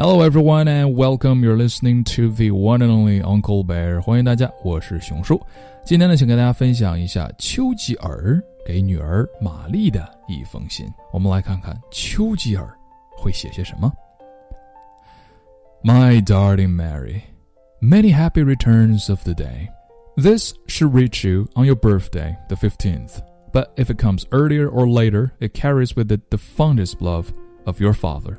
Hello everyone and welcome. You're listening to the one and only Uncle Bear. 欢迎大家，我是熊叔。今天呢，请跟大家分享一下丘吉尔给女儿玛丽的一封信。我们来看看丘吉尔会写些什么。My darling Mary, many happy returns of the day. This should reach you on your birthday, the 15th. But if it comes earlier or later, it carries with it the fondest love of your father.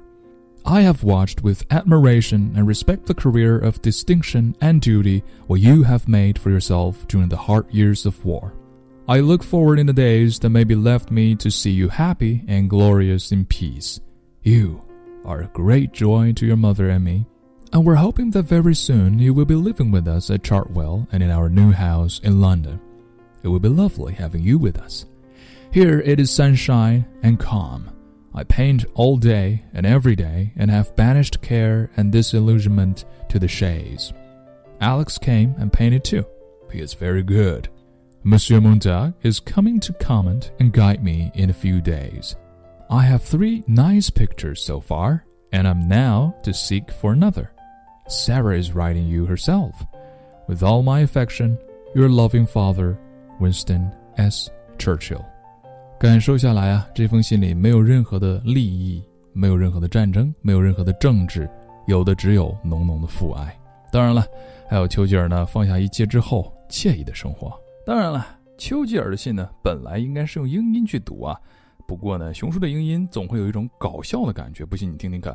I have watched with admiration and respect the career of distinction and duty what you have made for yourself during the hard years of war. I look forward in the days that may be left me to see you happy and glorious in peace. You are a great joy to your mother and me, and we're hoping that very soon you will be living with us at Chartwell and in our new house in London. It will be lovely having you with us. Here it is sunshine and calm I paint all day and every day and have banished care and disillusionment to the shades. Alex came and painted too. He is very good. Monsieur Montag is coming to comment and guide me in a few days. I have three nice pictures so far, and I'm now to seek for another. Sarah is writing you herself. With all my affection, your loving father, Winston S. Churchill. 感受下来啊，这封信里没有任何的利益，没有任何的战争，没有任何的政治，有的只有浓浓的父爱。当然了，还有丘吉尔呢放下一切之后惬意的生活。当然了，丘吉尔的信呢本来应该是用英音去读啊，不过呢，熊叔的英音总会有一种搞笑的感觉，不信你听听看。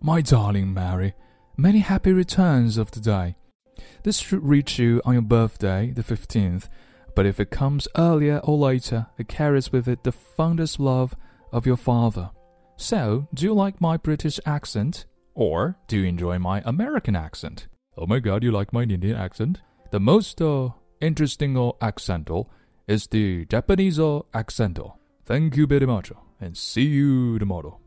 My darling Mary, many happy returns of the day. This should reach you on your birthday, the fifteenth. But if it comes earlier or later, it carries with it the fondest love of your father. So, do you like my British accent? Or do you enjoy my American accent? Oh my god, you like my Indian accent? The most uh, interesting uh, accent is the Japanese uh, accent. Thank you very much, and see you tomorrow.